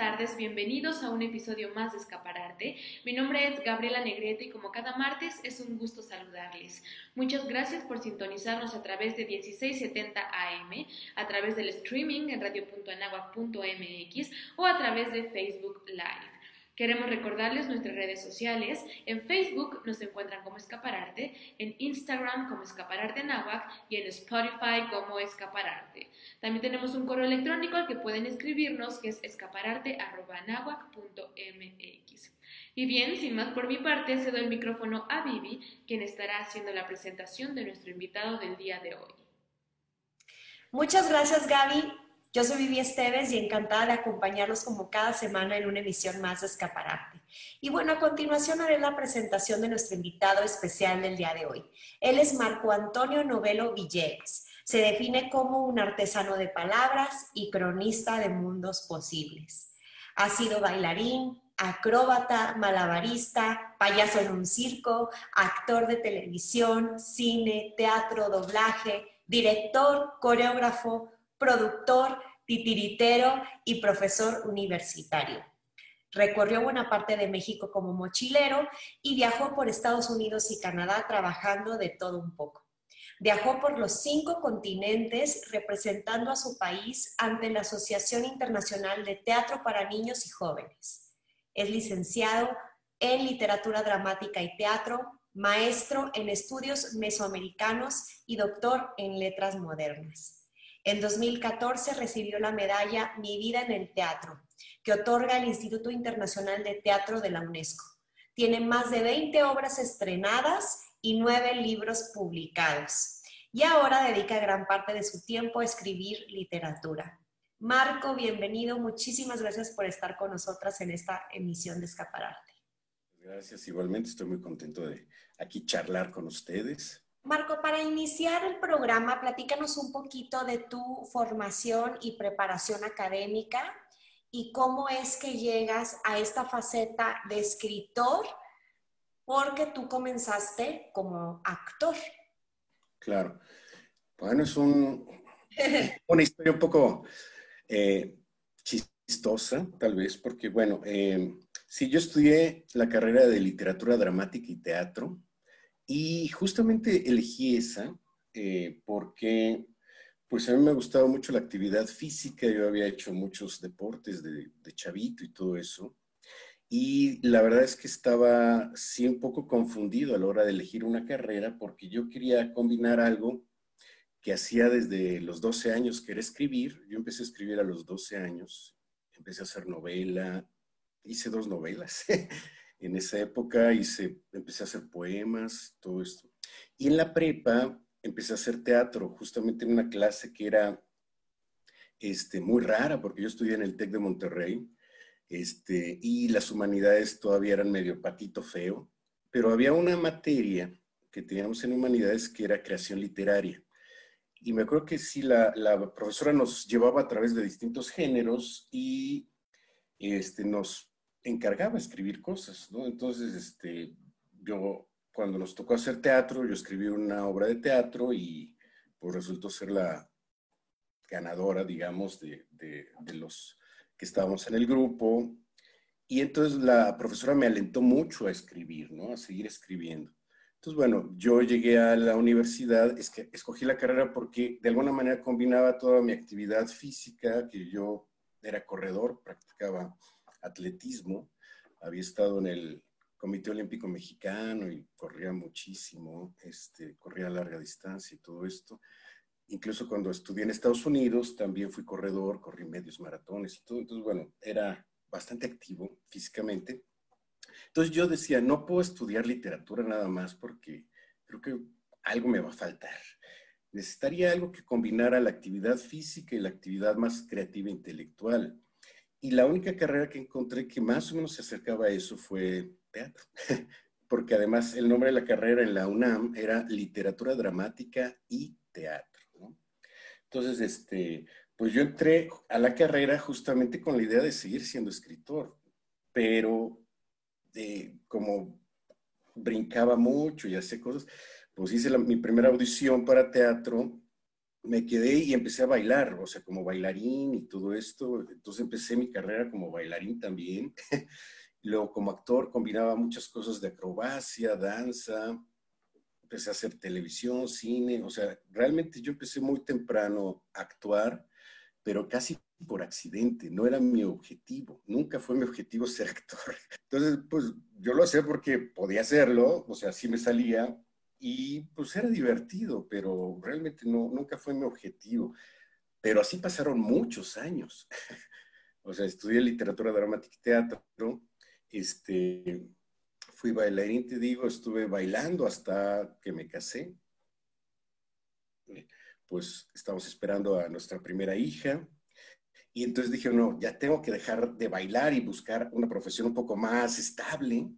tardes, bienvenidos a un episodio más de Escapararte. Mi nombre es Gabriela Negrete y como cada martes es un gusto saludarles. Muchas gracias por sintonizarnos a través de 1670 AM, a través del streaming en radio.anagua.mx o a través de Facebook Live. Queremos recordarles nuestras redes sociales. En Facebook nos encuentran como Escapararte, en Instagram como Escapararte Nahuac y en Spotify como Escapararte. También tenemos un correo electrónico al que pueden escribirnos que es escapararte.nahuac.mx. Y bien, sin más por mi parte, cedo el micrófono a Vivi, quien estará haciendo la presentación de nuestro invitado del día de hoy. Muchas gracias, Gaby. Yo soy Vivi Esteves y encantada de acompañarlos como cada semana en una emisión más de Escaparate. Y bueno, a continuación haré la presentación de nuestro invitado especial del día de hoy. Él es Marco Antonio Novelo Villegas. Se define como un artesano de palabras y cronista de mundos posibles. Ha sido bailarín, acróbata, malabarista, payaso en un circo, actor de televisión, cine, teatro, doblaje, director, coreógrafo, productor, titiritero y profesor universitario. Recorrió buena parte de México como mochilero y viajó por Estados Unidos y Canadá trabajando de todo un poco. Viajó por los cinco continentes representando a su país ante la Asociación Internacional de Teatro para Niños y Jóvenes. Es licenciado en Literatura Dramática y Teatro, maestro en Estudios Mesoamericanos y doctor en Letras Modernas. En 2014 recibió la medalla Mi vida en el teatro, que otorga el Instituto Internacional de Teatro de la UNESCO. Tiene más de 20 obras estrenadas y 9 libros publicados. Y ahora dedica gran parte de su tiempo a escribir literatura. Marco, bienvenido. Muchísimas gracias por estar con nosotras en esta emisión de Escapararte. Gracias, igualmente estoy muy contento de aquí charlar con ustedes. Marco, para iniciar el programa, platícanos un poquito de tu formación y preparación académica y cómo es que llegas a esta faceta de escritor, porque tú comenzaste como actor. Claro. Bueno, es una historia un poco eh, chistosa, tal vez, porque, bueno, eh, sí, yo estudié la carrera de literatura dramática y teatro y justamente elegí esa eh, porque pues a mí me gustaba mucho la actividad física, yo había hecho muchos deportes de, de, chavito y todo eso. Y la verdad es que estaba sí un poco confundido a la hora de elegir una carrera porque yo quería combinar algo que hacía desde los 12 años, que era escribir. Yo empecé a escribir a los 12 años, empecé a hacer novela, hice dos novelas. en esa época hice, empecé a hacer poemas, todo esto. Y en la prepa empecé a hacer teatro, justamente en una clase que era este, muy rara, porque yo estudié en el TEC de Monterrey, este, y las humanidades todavía eran medio patito feo, pero había una materia que teníamos en humanidades que era creación literaria. Y me acuerdo que sí, la, la profesora nos llevaba a través de distintos géneros y este, nos encargaba escribir cosas, ¿no? Entonces, este, yo, cuando nos tocó hacer teatro, yo escribí una obra de teatro y pues resultó ser la ganadora, digamos, de, de, de los que estábamos en el grupo. Y entonces la profesora me alentó mucho a escribir, ¿no? A seguir escribiendo. Entonces, bueno, yo llegué a la universidad, es que escogí la carrera porque de alguna manera combinaba toda mi actividad física, que yo era corredor, practicaba atletismo, había estado en el Comité Olímpico Mexicano y corría muchísimo, este, corría a larga distancia y todo esto. Incluso cuando estudié en Estados Unidos, también fui corredor, corrí medios maratones y todo. Entonces, bueno, era bastante activo físicamente. Entonces yo decía, no puedo estudiar literatura nada más porque creo que algo me va a faltar. Necesitaría algo que combinara la actividad física y la actividad más creativa e intelectual. Y la única carrera que encontré que más o menos se acercaba a eso fue teatro, porque además el nombre de la carrera en la UNAM era Literatura Dramática y Teatro. ¿no? Entonces, este, pues yo entré a la carrera justamente con la idea de seguir siendo escritor, pero de, como brincaba mucho y hacía cosas, pues hice mi primera audición para teatro me quedé y empecé a bailar, o sea, como bailarín y todo esto. Entonces empecé mi carrera como bailarín también. Luego como actor combinaba muchas cosas de acrobacia, danza, empecé a hacer televisión, cine, o sea, realmente yo empecé muy temprano a actuar, pero casi por accidente, no era mi objetivo, nunca fue mi objetivo ser actor. Entonces, pues yo lo hacía porque podía hacerlo, o sea, sí me salía y pues era divertido, pero realmente no, nunca fue mi objetivo. Pero así pasaron muchos años. o sea, estudié literatura dramática y teatro, este, fui bailarín, te digo, estuve bailando hasta que me casé. Pues estamos esperando a nuestra primera hija. Y entonces dije, no, ya tengo que dejar de bailar y buscar una profesión un poco más estable.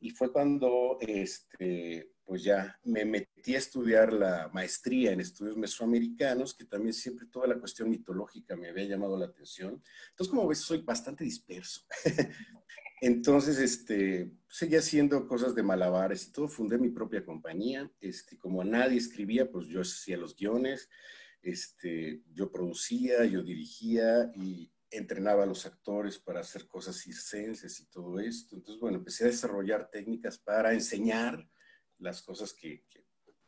Y fue cuando este, pues ya me metí a estudiar la maestría en estudios mesoamericanos, que también siempre toda la cuestión mitológica me había llamado la atención. Entonces, como ves, soy bastante disperso. Entonces, este, seguía haciendo cosas de malabares y todo. Fundé mi propia compañía. Este, como nadie escribía, pues yo hacía los guiones. Este, yo producía, yo dirigía y entrenaba a los actores para hacer cosas circenses y todo esto. Entonces, bueno, empecé a desarrollar técnicas para enseñar las cosas que,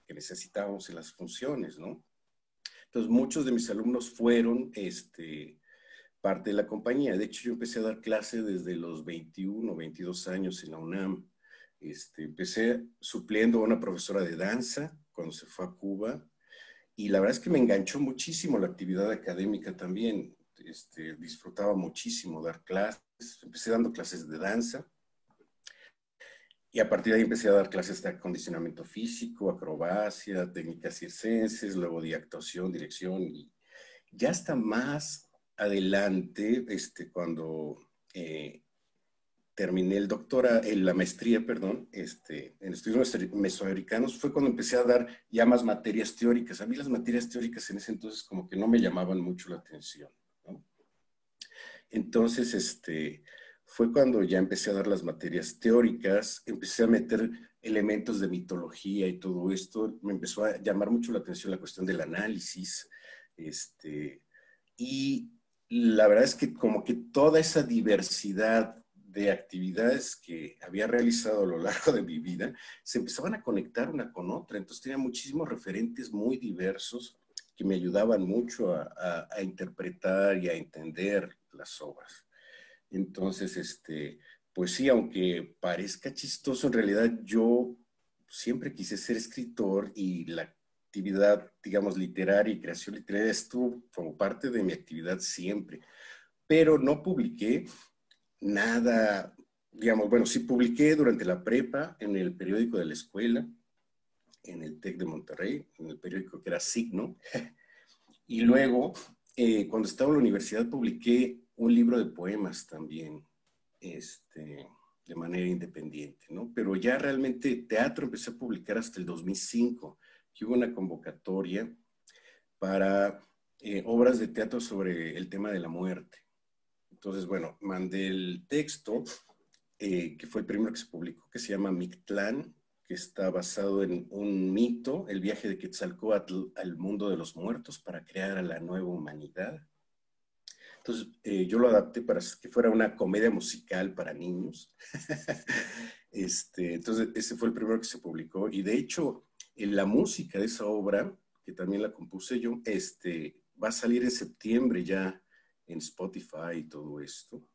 necesitábamos en las funciones, ¿no? Entonces, muchos de mis alumnos fueron este, parte de la compañía. De hecho, yo empecé a dar clase desde los 21 o 22 años en la UNAM. Este, empecé supliendo a una profesora de danza cuando se fue a Cuba y la verdad es que me enganchó muchísimo la actividad académica también. Este, disfrutaba muchísimo dar clases. Empecé dando clases de danza y a partir de ahí empecé a dar clases de acondicionamiento físico, acrobacia, técnicas circenses, luego de actuación, dirección. Y ya hasta más adelante, este, cuando eh, terminé el doctora, en la maestría, perdón, este, en estudios mesoamericanos, fue cuando empecé a dar ya más materias teóricas. A mí las materias teóricas en ese entonces como que no me llamaban mucho la atención. Entonces, este, fue cuando ya empecé a dar las materias teóricas, empecé a meter elementos de mitología y todo esto, me empezó a llamar mucho la atención la cuestión del análisis, este, y la verdad es que como que toda esa diversidad de actividades que había realizado a lo largo de mi vida se empezaban a conectar una con otra, entonces tenía muchísimos referentes muy diversos que me ayudaban mucho a, a interpretar y a entender las obras. Entonces, este, pues sí, aunque parezca chistoso, en realidad yo siempre quise ser escritor y la actividad, digamos, literaria y creación literaria estuvo como parte de mi actividad siempre. Pero no publiqué nada, digamos, bueno, sí publiqué durante la prepa en el periódico de la escuela, en el TEC de Monterrey, en el periódico que era Signo. Y luego, eh, cuando estaba en la universidad, publiqué un libro de poemas también, este, de manera independiente, ¿no? Pero ya realmente teatro empecé a publicar hasta el 2005, que hubo una convocatoria para eh, obras de teatro sobre el tema de la muerte. Entonces, bueno, mandé el texto, eh, que fue el primero que se publicó, que se llama Mictlán, que está basado en un mito, el viaje de Quetzalcóatl al mundo de los muertos para crear a la nueva humanidad. Entonces, eh, yo lo adapté para que fuera una comedia musical para niños. este, entonces, ese fue el primero que se publicó. Y de hecho, en la música de esa obra, que también la compuse yo, este, va a salir en septiembre ya en Spotify y todo esto.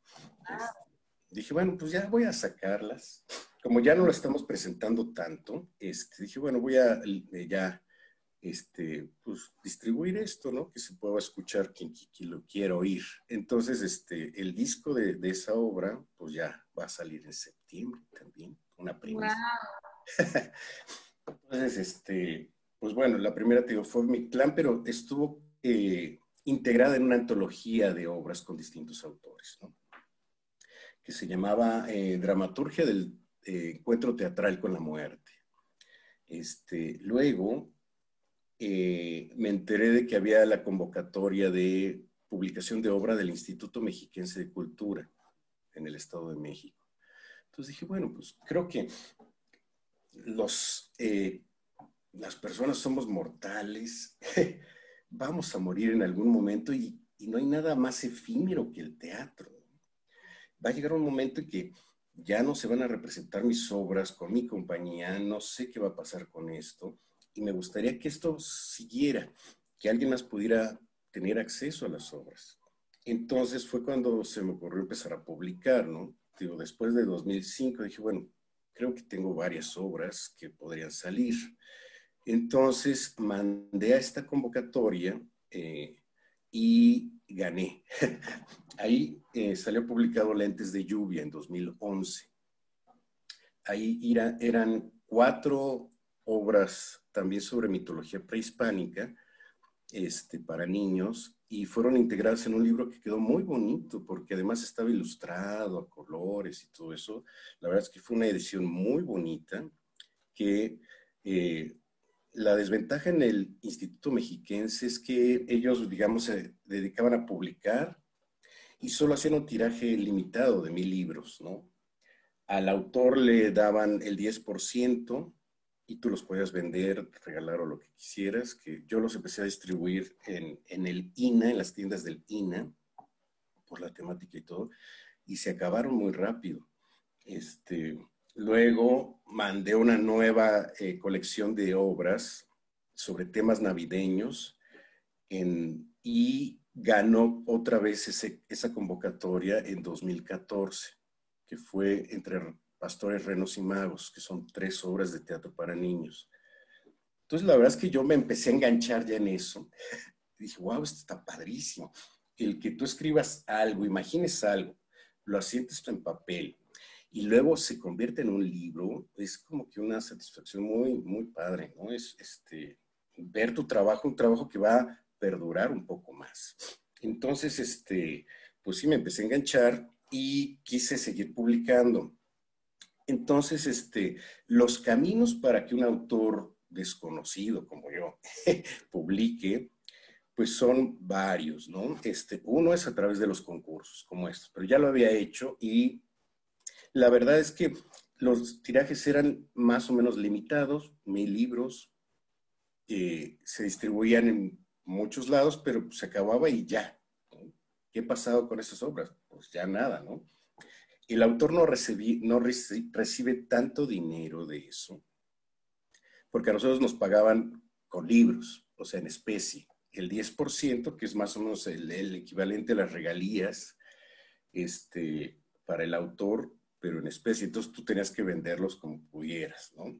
Ah. dije, bueno, pues ya voy a sacarlas. Como ya no lo estamos presentando tanto, este, dije, bueno, voy a eh, ya este, pues, distribuir esto, ¿no? Que se pueda escuchar quien, lo quiera oír. Entonces, este, el disco de, esa obra, pues ya va a salir en septiembre también, una primera. Entonces, este, pues bueno, la primera, te digo, fue mi clan, pero estuvo eh, integrada en una antología de obras con distintos autores, ¿no? Que se llamaba eh, Dramaturgia del eh, Encuentro Teatral con la Muerte. Este, luego, eh, me enteré de que había la convocatoria de publicación de obra del Instituto Mexiquense de Cultura en el Estado de México. Entonces dije, bueno, pues creo que los, eh, las personas somos mortales vamos a morir en algún momento y, y no hay nada más efímero que el teatro. Va a llegar un momento en que ya no se van a representar mis obras con mi compañía, no sé qué va a pasar con esto y me gustaría que esto siguiera, que alguien más pudiera tener acceso a las obras. Entonces fue cuando se me ocurrió empezar a publicar, ¿no? Digo, después de 2005 dije, bueno, creo que tengo varias obras que podrían salir. Entonces mandé a esta convocatoria eh, y gané. Ahí eh, salió publicado Lentes de Lluvia en 2011. Ahí eran cuatro obras también sobre mitología prehispánica este, para niños y fueron integradas en un libro que quedó muy bonito porque además estaba ilustrado a colores y todo eso. La verdad es que fue una edición muy bonita que eh, la desventaja en el Instituto Mexiquense es que ellos, digamos, se dedicaban a publicar y solo hacían un tiraje limitado de mil libros, ¿no? Al autor le daban el 10% y tú los podías vender, regalar o lo que quisieras, que yo los empecé a distribuir en, en el INA, en las tiendas del INA, por la temática y todo, y se acabaron muy rápido. Este, Luego mandé una nueva eh, colección de obras sobre temas navideños y ganó otra vez esa convocatoria en 2014, que fue entre Pastores, Renos y Magos, que son tres obras de teatro para niños. Entonces, la verdad es que yo me empecé a enganchar ya en eso. dije, wow, esto está padrísimo. El que tú escribas algo, imagines algo, lo asientes en papel, y luego se convierte en un libro, es como que una satisfacción muy, muy padre, ¿no? Es este, ver tu trabajo, un trabajo que va a perdurar un poco más. Entonces, este, pues sí, me empecé a enganchar y quise seguir publicando. Entonces, este, los caminos para que un autor desconocido como yo publique, pues son varios, ¿no? Este, uno es a través de los concursos como estos, pero ya lo había hecho y la verdad es que los tirajes eran más o menos limitados, mil libros, eh, se distribuían en muchos lados, pero se acababa y ya. ¿Qué ha pasado con esas obras? Pues ya nada, ¿no? El autor no, no recibe tanto dinero de eso, porque a nosotros nos pagaban con libros, o sea, en especie. El 10%, que es más o menos el, equivalente a las regalías, este, para el autor pero en especie. Entonces tú tenías que venderlos como pudieras, ¿no?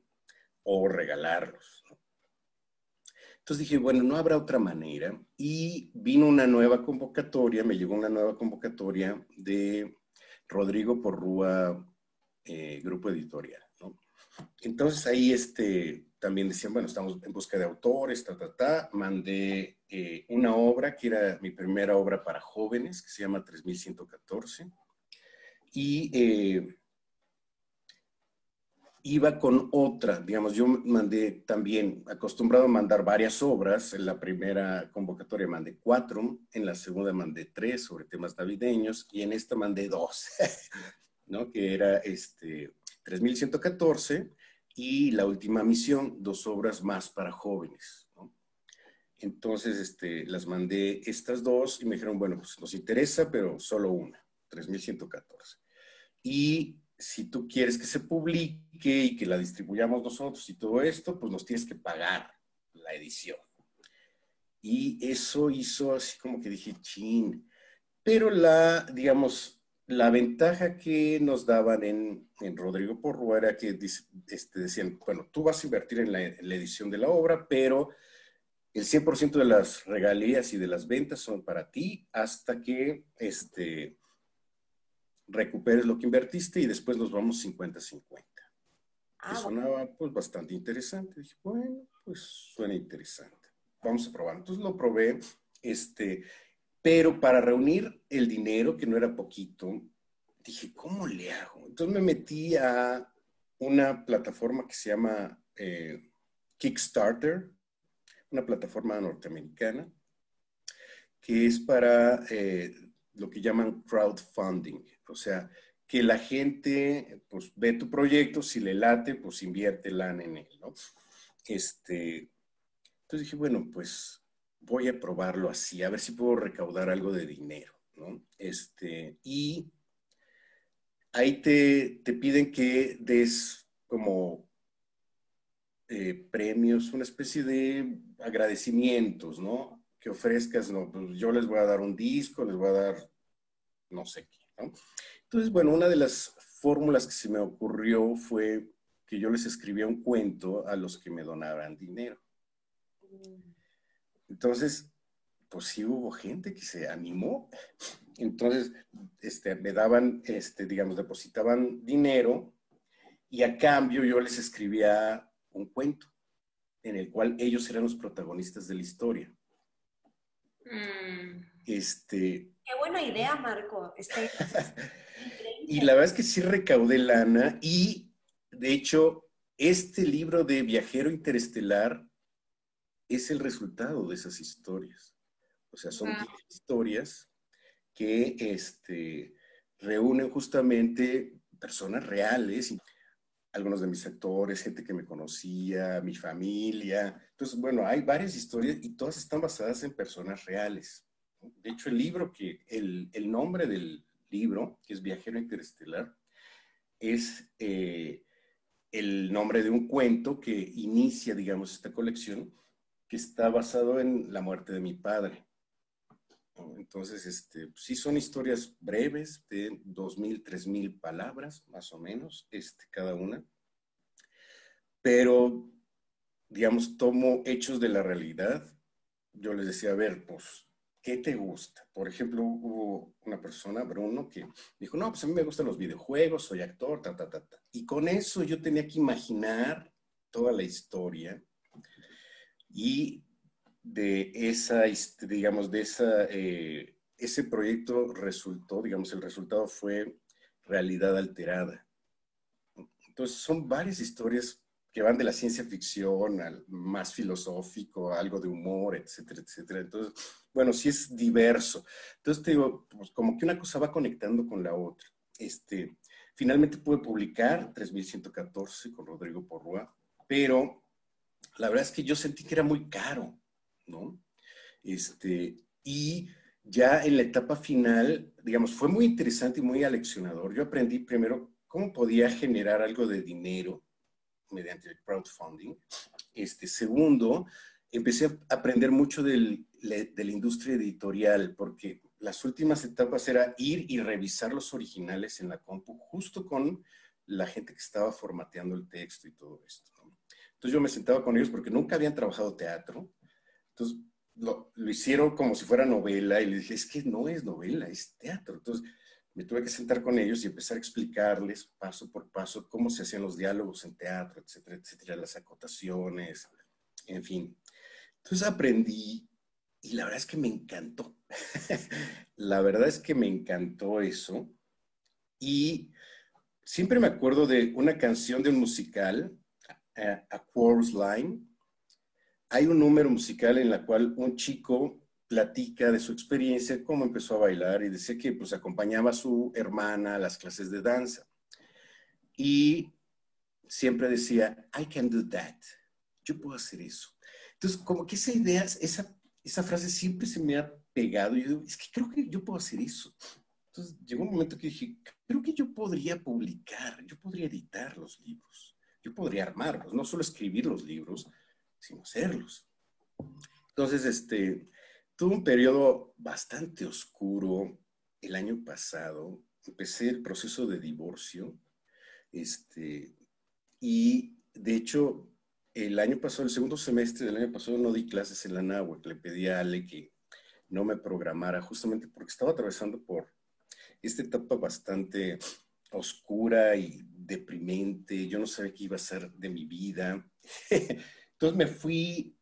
O regalarlos, ¿no? Entonces dije, bueno, no habrá otra manera. Y vino una nueva convocatoria, me llegó una nueva convocatoria de Rodrigo Porrúa, eh, Grupo Editorial. Entonces ahí este, también decían, bueno, estamos en busca de autores, ta, ta, ta. Mandé eh, una obra que era mi primera obra para jóvenes, que se llama 3114 y eh, iba con otra, digamos, yo mandé también, acostumbrado a mandar varias obras, en la primera convocatoria mandé cuatro, en la segunda mandé tres sobre temas navideños y en esta mandé dos, ¿no? Que era este 3114 y la última misión, dos obras más para jóvenes, ¿no? Entonces, este, las mandé estas dos y me dijeron, bueno, pues nos interesa, pero solo una, 3114. Y si tú quieres que se publique y que la distribuyamos nosotros y todo esto, pues nos tienes que pagar la edición. Y eso hizo así como que dije, chin. Pero la, digamos, la ventaja que nos daban en, en Rodrigo Porro era que este, decían, bueno, tú vas a invertir en la, en la edición de la obra, pero el 100% de las regalías y de las ventas son para ti hasta que este, recuperes lo que invertiste y después nos vamos 50-50. Ah, sonaba pues bastante interesante. Dije, bueno, pues suena interesante. Vamos a probar. Entonces lo probé, este, pero para reunir el dinero, que no era poquito, dije, ¿cómo le hago? Entonces me metí a una plataforma que se llama eh, Kickstarter, una plataforma norteamericana, que es para eh, lo que llaman crowdfunding. O sea, que la gente pues ve tu proyecto, si le late, pues invierte lana en él, ¿no? Este, entonces dije, bueno, pues voy a probarlo así, a ver si puedo recaudar algo de dinero, ¿no? Este, y ahí te, te piden que des como eh, premios, una especie de agradecimientos, ¿no? Que ofrezcas, no, pues yo les voy a dar un disco, les voy a dar no sé qué, ¿no? Entonces, bueno, una de las fórmulas que se me ocurrió fue que yo les escribía un cuento a los que me donaban dinero. Entonces, pues sí hubo gente que se animó. Entonces, este, me daban, este, digamos, depositaban dinero y a cambio yo les escribía un cuento en el cual ellos eran los protagonistas de la historia. Mm. Este, Qué buena idea, Marco. Este, y la verdad es que sí recaudé lana y, de hecho, este libro de Viajero Interestelar es el resultado de esas historias. O sea, son historias que este, reúnen justamente personas reales, algunos de mis actores, gente que me conocía, mi familia. Entonces, bueno, hay varias historias y todas están basadas en personas reales. De hecho, el libro que, el, el nombre del libro, que es Viajero Interestelar, es eh, el nombre de un cuento que inicia, digamos, esta colección, que está basado en la muerte de mi padre. Entonces, este, sí son historias breves de 2.000, 3.000 palabras, más o menos, este, cada una. Pero, digamos, tomo hechos de la realidad. Yo les decía, a ver, pues, ¿qué te gusta? Por ejemplo, hubo una persona, Bruno, que dijo, no, pues a mí me gustan los videojuegos, soy actor, ta, ta, ta, ta. Y con eso yo tenía que imaginar toda la historia y de esa, digamos, de esa, eh, ese proyecto resultó, digamos, el resultado fue realidad alterada. Entonces, son varias historias que van de la ciencia ficción al más filosófico, algo de humor, etcétera, etcétera. Entonces, bueno, sí es diverso. Entonces, te digo, pues como que una cosa va conectando con la otra. Este, finalmente pude publicar 3114 con Rodrigo Porrua, pero la verdad es que yo sentí que era muy caro, ¿no? Este, y ya en la etapa final, digamos, fue muy interesante y muy aleccionador. Yo aprendí primero cómo podía generar algo de dinero mediante el crowdfunding. Este, segundo, empecé a aprender mucho del, de la industria editorial, porque las últimas etapas era ir y revisar los originales en la compu, justo con la gente que estaba formateando el texto y todo esto. Entonces yo me sentaba con ellos porque nunca habían trabajado teatro. Entonces lo, hicieron como si fuera novela y les dije, es que no es novela, es teatro. Entonces me tuve que sentar con ellos y empezar a explicarles paso por paso cómo se hacían los diálogos en teatro, etcétera, etcétera, las acotaciones, en fin. Entonces aprendí y la verdad es que me encantó. la verdad es que me encantó eso. Y siempre me acuerdo de una canción de un musical a Chorus Line, hay un número musical en la cual un chico platica de su experiencia, cómo empezó a bailar y decía que pues acompañaba a su hermana a las clases de danza. Y siempre decía, I can do that. Yo puedo hacer eso. Entonces, como que esa idea, esa, esa frase siempre se me ha pegado. Yo digo, es que creo que yo puedo hacer eso. Entonces, llegó un momento que dije, creo que yo podría publicar, yo podría editar los libros yo podría armarlos, no solo escribir los libros, sino hacerlos. Entonces, este, tuve un periodo bastante oscuro el año pasado. Empecé el proceso de divorcio, este, y de hecho, el año pasado, el segundo semestre del año pasado, no di clases en la náhuatl. Le pedí a Ale que no me programara, justamente porque estaba atravesando por esta etapa bastante oscura y deprimente, yo no sabía qué iba a ser de mi vida. Entonces me fui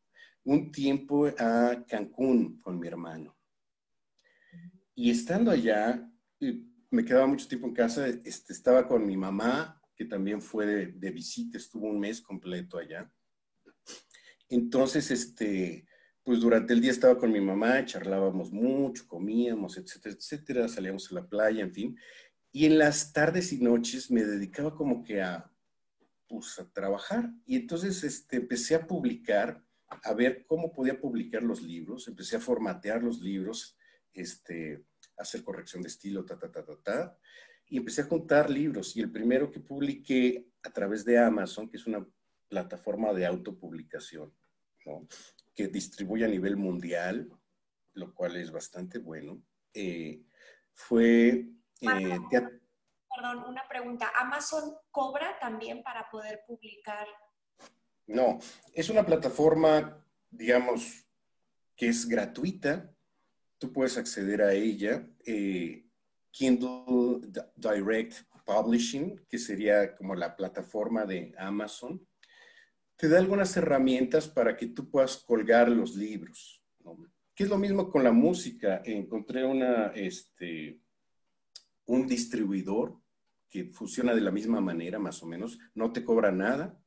un tiempo a Cancún con mi hermano. Y estando allá, me quedaba mucho tiempo en casa, este, estaba con mi mamá, que también fue de, visita, estuvo un mes completo allá. Entonces, este, pues durante el día estaba con mi mamá, charlábamos mucho, comíamos, etcétera, etcétera, salíamos a la playa, en fin. Y en las tardes y noches me dedicaba como que a, pues, a trabajar. Y entonces este, empecé a publicar a ver cómo podía publicar los libros, empecé a formatear los libros, este, hacer corrección de estilo, ta, ta, ta, ta, ta, y empecé a juntar libros. Y el primero que publiqué a través de Amazon, que es una plataforma de autopublicación, ¿no? que distribuye a nivel mundial, lo cual es bastante bueno, eh, fue... Eh, perdón, una pregunta. ¿Amazon cobra también para poder publicar? No, es una plataforma, digamos, que es gratuita. Tú puedes acceder a ella. Eh, Kindle Direct Publishing, que sería como la plataforma de Amazon, te da algunas herramientas para que tú puedas colgar los libros. Que es lo mismo con la música. Encontré una, este, un distribuidor que funciona de la misma manera, más o menos, no te cobra nada.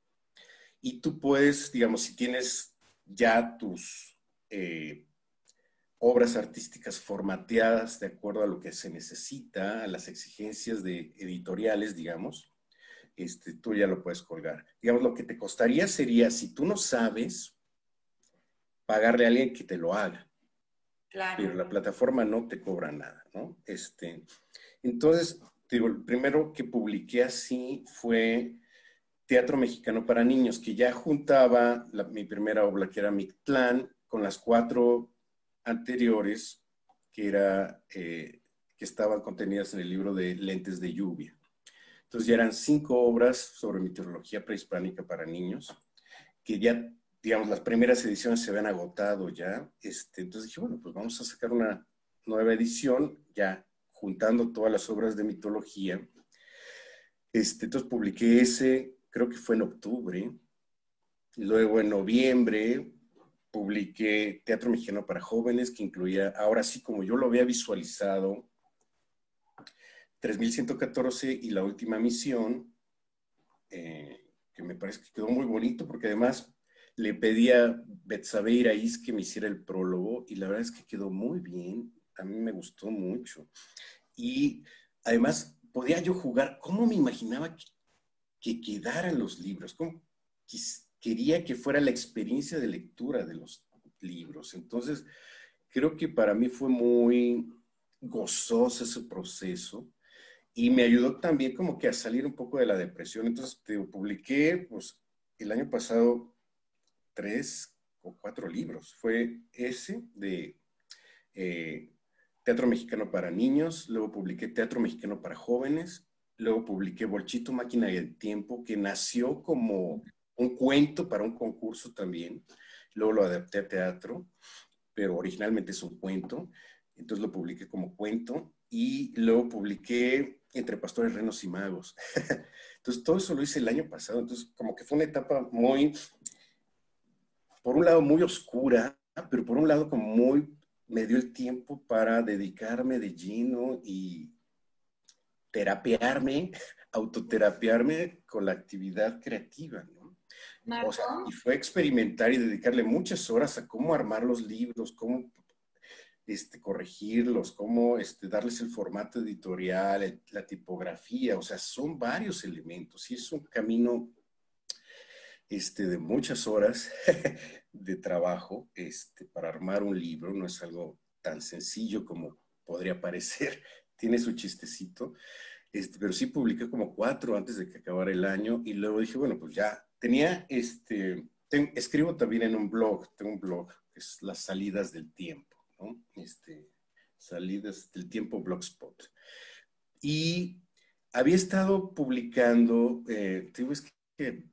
Y tú puedes, digamos, si tienes ya tus eh, obras artísticas formateadas de acuerdo a lo que se necesita, a las exigencias de editoriales, digamos, este, tú ya lo puedes colgar. Digamos, lo que te costaría sería, si tú no sabes, pagarle a alguien que te lo haga. Claro. Pero la plataforma no te cobra nada, ¿no? Este, entonces, digo, el primero que publiqué así fue Teatro Mexicano para Niños, que ya juntaba mi primera obra, que era Mictlán, con las cuatro anteriores, que, era, eh, que estaban contenidas en el libro de Lentes de Lluvia. Entonces ya eran cinco obras sobre mitología prehispánica para niños, que ya, digamos, las primeras ediciones se habían agotado ya. Este, entonces dije, bueno, pues vamos a sacar una nueva edición, ya juntando todas las obras de mitología. Este, entonces publiqué ese, creo que fue en octubre. Luego en noviembre publiqué Teatro Mexicano para Jóvenes, que incluía, ahora sí como yo lo había visualizado, 3114 y La Última Misión, eh, que me parece que quedó muy bonito porque además le pedí a Betsabe Iraíz que me hiciera el prólogo y la verdad es que quedó muy bien, a mí me gustó mucho. Y además podía yo jugar, ¿cómo me imaginaba que, que quedaran los libros? ¿Cómo quería que fuera la experiencia de lectura de los libros? Entonces, creo que para mí fue muy gozoso ese proceso y me ayudó también como que a salir un poco de la depresión. Entonces, te publiqué, pues, el año pasado tres o cuatro libros. Fue ese de eh, Teatro Mexicano para Niños, luego publiqué Teatro Mexicano para Jóvenes, luego publiqué Bolchito Máquina del Tiempo, que nació como un cuento para un concurso también, luego lo adapté a teatro, pero originalmente es un cuento, entonces lo publiqué como cuento, y luego publiqué entre pastores, renos y magos. Entonces, todo eso lo hice el año pasado. Entonces, como que fue una etapa muy, por un lado, muy oscura, pero por un lado, como muy, me dio el tiempo para dedicarme de lleno y terapiarme, autoterapiarme con la actividad creativa, ¿no? O sea, y fue experimentar y dedicarle muchas horas a cómo armar los libros, cómo este, corregirlos, cómo este, darles el formato editorial, la tipografía, o sea, son varios elementos y es un camino este, de muchas horas de trabajo este, para armar un libro, no es algo tan sencillo como podría parecer, tiene su chistecito, este, pero sí publiqué como cuatro antes de que acabara el año y luego dije, bueno, pues ya tenía, este, escribo también en un blog, tengo un blog, que es Las Salidas del Tiempo este, salidas del tiempo Blogspot. Y había estado publicando, eh, digo, es que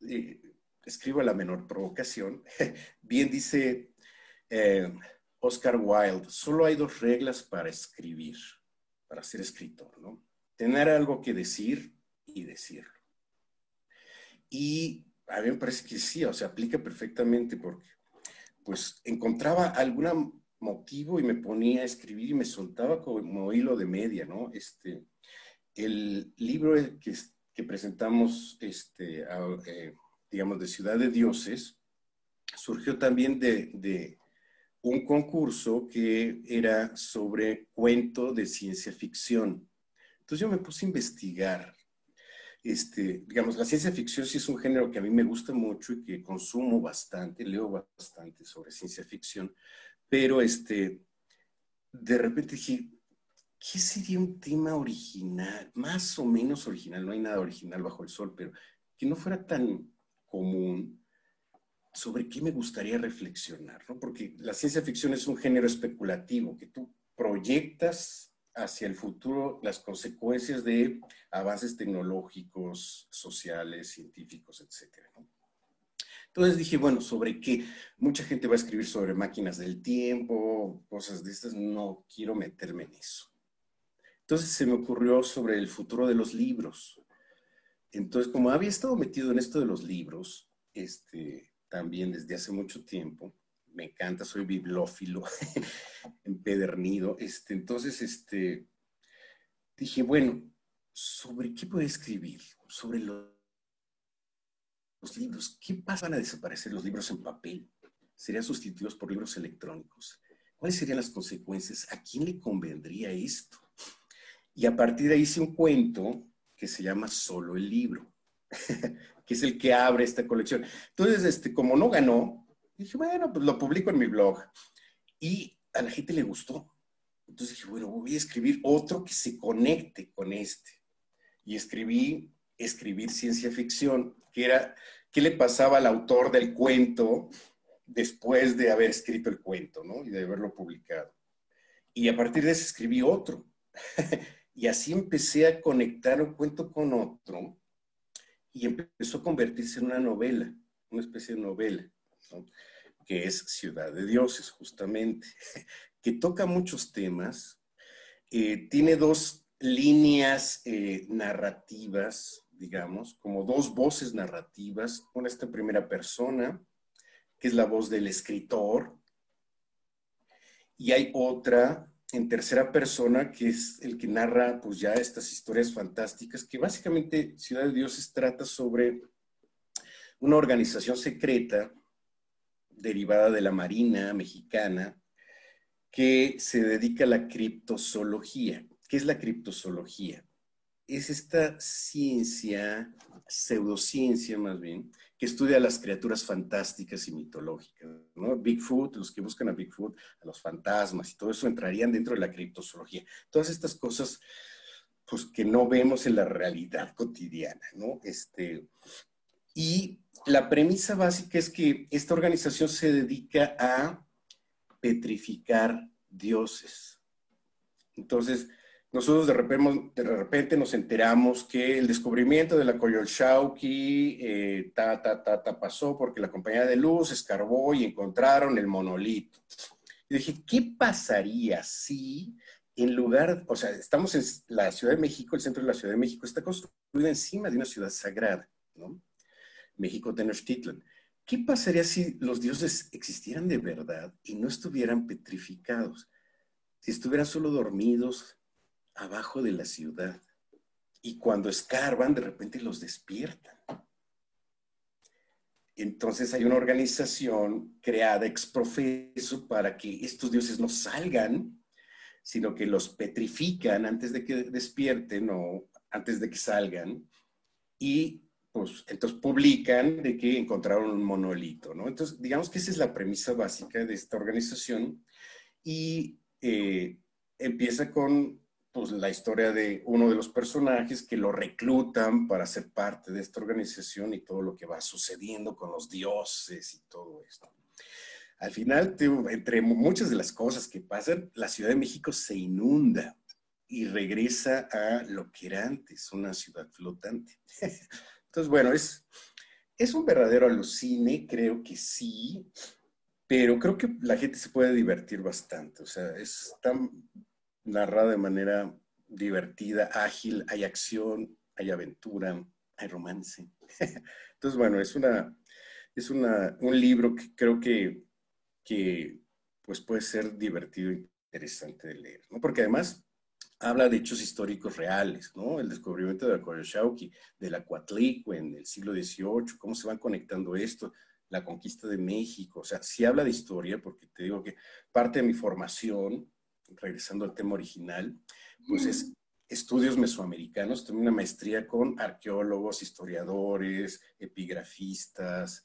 eh, escribo a la menor provocación, bien dice eh, Oscar Wilde, solo hay dos reglas para escribir, para ser escritor, ¿no? Tener algo que decir y decirlo. Y a mí me parece que sí, o sea, aplica perfectamente porque pues encontraba alguna motivo y me ponía a escribir y me soltaba como hilo de media, ¿no? Este, el libro que, que presentamos, este, eh, digamos, de Ciudad de Dioses, surgió también de, un concurso que era sobre cuento de ciencia ficción. Entonces yo me puse a investigar este, digamos, la ciencia ficción sí es un género que a mí me gusta mucho y que consumo bastante, leo bastante sobre ciencia ficción, pero este, de repente dije, ¿qué sería un tema original? Más o menos original, no hay nada original bajo el sol, pero que no fuera tan común sobre qué me gustaría reflexionar, ¿no? Porque la ciencia ficción es un género especulativo, que tú proyectas hacia el futuro las consecuencias de avances tecnológicos, sociales, científicos, etc. Entonces dije, bueno, ¿sobre qué? Mucha gente va a escribir sobre máquinas del tiempo, cosas de estas, no quiero meterme en eso. Entonces se me ocurrió sobre el futuro de los libros. Entonces, como había estado metido en esto de los libros, este, también desde hace mucho tiempo, me encanta, soy bibliófilo, empedernido. Este, entonces, este, dije, bueno, ¿sobre qué puedo escribir? Sobre los, los libros. ¿Qué pasa? ¿Van a desaparecer los libros en papel? ¿Serían sustituidos por libros electrónicos? ¿Cuáles serían las consecuencias? ¿A quién le convendría esto? Y a partir de ahí hice un cuento que se llama Solo el libro, que es el que abre esta colección. Entonces, este, como no ganó, dije, bueno, pues lo publico en mi blog. Y a la gente le gustó. Entonces dije, bueno, voy a escribir otro que se conecte con este. Y escribí escribir ciencia ficción, que era qué le pasaba al autor del cuento después de haber escrito el cuento, ¿no? Y de haberlo publicado. Y a partir de eso escribí otro. y así empecé a conectar un cuento con otro y empezó a convertirse en una novela, una especie de novela que es Ciudad de Dioses, justamente, que toca muchos temas, eh, tiene dos líneas eh, narrativas, digamos, como dos voces narrativas. Una está en primera persona, que es la voz del escritor, y hay otra en tercera persona, que es el que narra pues ya estas historias fantásticas, que básicamente Ciudad de Dioses trata sobre una organización secreta derivada de la Marina mexicana, que se dedica a la criptozoología. ¿Qué es la criptozoología? Es esta ciencia, pseudociencia más bien, que estudia las criaturas fantásticas y mitológicas. ¿no? Bigfoot, los que buscan a Bigfoot, a los fantasmas y todo eso entrarían dentro de la criptozoología. Todas estas cosas pues, que no vemos en la realidad cotidiana. ¿no? Este, y la premisa básica es que esta organización se dedica a petrificar dioses. Entonces, nosotros de repente, de repente nos enteramos que el descubrimiento de la Coyolxauhqui eh, ta, ta, ta, ta, pasó porque la compañía de luz escarbó y encontraron el monolito. Y dije, ¿qué pasaría si en lugar, o sea, estamos en la Ciudad de México, el centro de la Ciudad de México está construido encima de una ciudad sagrada, ¿no? México Tenochtitlan. ¿Qué pasaría si los dioses existieran de verdad y no estuvieran petrificados? Si estuvieran solo dormidos abajo de la ciudad y cuando escarban de repente los despiertan. Entonces hay una organización creada ex profeso para que estos dioses no salgan, sino que los petrifican antes de que despierten o antes de que salgan y pues entonces publican de que encontraron un monolito, ¿no? Entonces, digamos que esa es la premisa básica de esta organización y eh, empieza con pues, la historia de uno de los personajes que lo reclutan para ser parte de esta organización y todo lo que va sucediendo con los dioses y todo esto. Al final, entre muchas de las cosas que pasan, la Ciudad de México se inunda y regresa a lo que era antes, una ciudad flotante. Entonces, bueno, es, es un verdadero alucine, creo que sí, pero creo que la gente se puede divertir bastante. O sea, es tan narrada de manera divertida, ágil, hay acción, hay aventura, hay romance. Entonces, bueno, es, una, es una, un libro que creo que, que pues puede ser divertido e interesante de leer, ¿no? Porque además habla de hechos históricos reales, ¿no? El descubrimiento de la Coyoshauqui, de la Coatlicue en el siglo XVIII, cómo se van conectando esto, la conquista de México, o sea, sí habla de historia, porque te digo que parte de mi formación, regresando al tema original, pues es estudios mesoamericanos, tomé una maestría con arqueólogos, historiadores, epigrafistas,